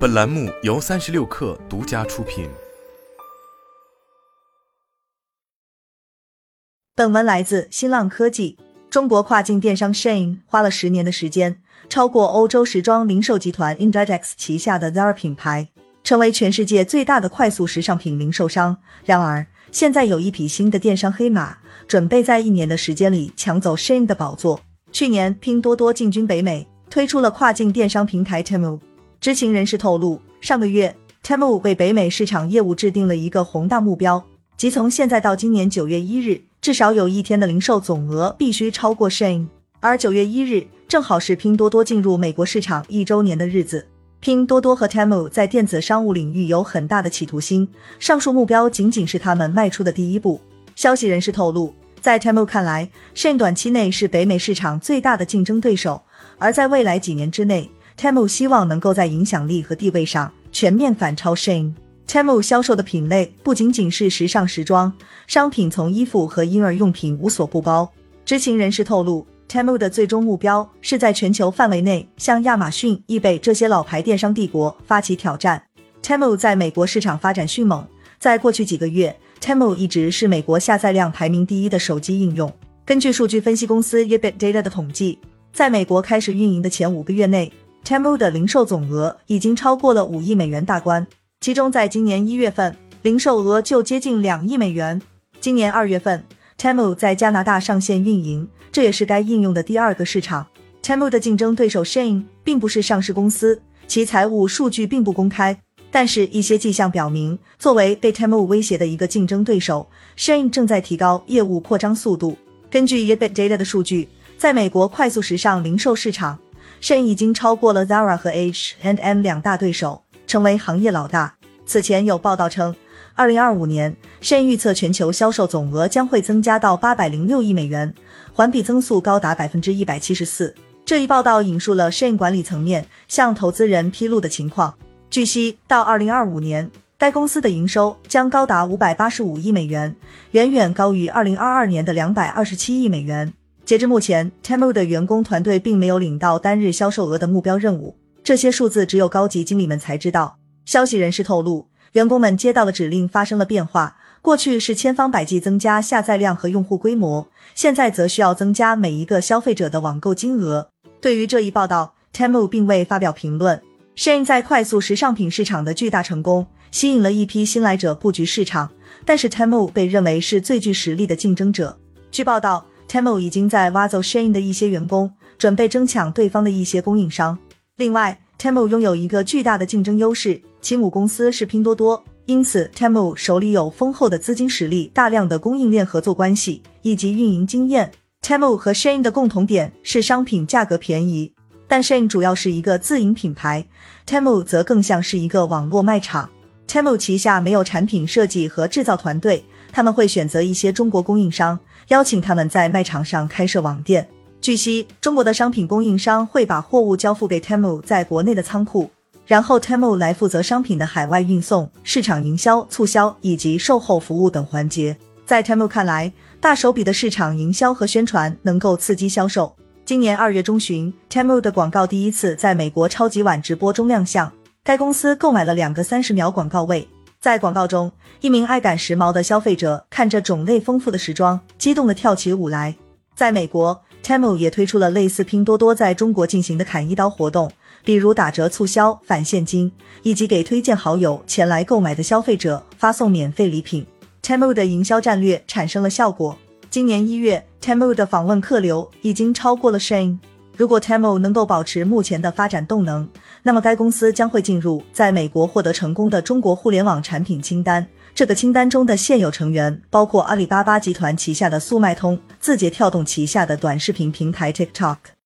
本栏目由三十六氪独家出品。本文来自新浪科技。中国跨境电商 Shein 花了十年的时间，超过欧洲时装零售集团 Inditex 旗下的 Zara 品牌，成为全世界最大的快速时尚品零售商。然而，现在有一匹新的电商黑马，准备在一年的时间里抢走 Shein 的宝座。去年，拼多多进军北美，推出了跨境电商平台 Temu。知情人士透露，上个月，Temu 为北美市场业务制定了一个宏大目标，即从现在到今年九月一日，至少有一天的零售总额必须超过 Shein。而九月一日正好是拼多多进入美国市场一周年的日子。拼多多和 Temu 在电子商务领域有很大的企图心，上述目标仅仅是他们迈出的第一步。消息人士透露，在 Temu 看来，Shane 短期内是北美市场最大的竞争对手，而在未来几年之内。Temu 希望能够在影响力和地位上全面反超 Shein。Temu 销售的品类不仅仅是时尚时装商品，从衣服和婴儿用品无所不包。知情人士透露，Temu 的最终目标是在全球范围内向亚马逊、易贝这些老牌电商帝国发起挑战。Temu 在美国市场发展迅猛，在过去几个月，Temu 一直是美国下载量排名第一的手机应用。根据数据分析公司 Yeebit Data 的统计，在美国开始运营的前五个月内。Temu 的零售总额已经超过了五亿美元大关，其中在今年一月份，零售额就接近两亿美元。今年二月份，Temu 在加拿大上线运营，这也是该应用的第二个市场。Temu 的竞争对手 Shein 并不是上市公司，其财务数据并不公开，但是一些迹象表明，作为被 Temu 威胁的一个竞争对手，Shein 正在提高业务扩张速度。根据 Ebit Data 的数据，在美国快速时尚零售市场。Shin 已经超过了 Zara 和 H and M 两大对手，成为行业老大。此前有报道称，二零二五年 Shin 预测全球销售总额将会增加到八百零六亿美元，环比增速高达百分之一百七十四。这一报道引述了 Shin 管理层面向投资人披露的情况。据悉，到二零二五年，该公司的营收将高达五百八十五亿美元，远远高于二零二二年的两百二十七亿美元。截至目前，Temu 的员工团队并没有领到单日销售额的目标任务，这些数字只有高级经理们才知道。消息人士透露，员工们接到的指令发生了变化，过去是千方百计增加下载量和用户规模，现在则需要增加每一个消费者的网购金额。对于这一报道，Temu 并未发表评论。Shein 在快速时尚品市场的巨大成功，吸引了一批新来者布局市场，但是 Temu 被认为是最具实力的竞争者。据报道。Temu 已经在挖走 Shein 的一些员工，准备争抢对方的一些供应商。另外，Temu 拥有一个巨大的竞争优势，其母公司是拼多多，因此 Temu 手里有丰厚的资金实力、大量的供应链合作关系以及运营经验。Temu 和 Shein 的共同点是商品价格便宜，但 Shein 主要是一个自营品牌，Temu 则更像是一个网络卖场。Temu 旗下没有产品设计和制造团队。他们会选择一些中国供应商，邀请他们在卖场上开设网店。据悉，中国的商品供应商会把货物交付给 Temu 在国内的仓库，然后 Temu 来负责商品的海外运送、市场营销、促销以及售后服务等环节。在 Temu 看来，大手笔的市场营销和宣传能够刺激销售。今年二月中旬，Temu 的广告第一次在美国超级碗直播中亮相，该公司购买了两个三十秒广告位。在广告中，一名爱赶时髦的消费者看着种类丰富的时装，激动地跳起舞来。在美国，Temu 也推出了类似拼多多在中国进行的砍一刀活动，比如打折促销、返现金，以及给推荐好友前来购买的消费者发送免费礼品。Temu 的营销战略产生了效果。今年一月，Temu 的访问客流已经超过了 Shein。如果 Temu 能够保持目前的发展动能，那么该公司将会进入在美国获得成功的中国互联网产品清单。这个清单中的现有成员包括阿里巴巴集团旗下的速卖通、字节跳动旗下的短视频平台 TikTok。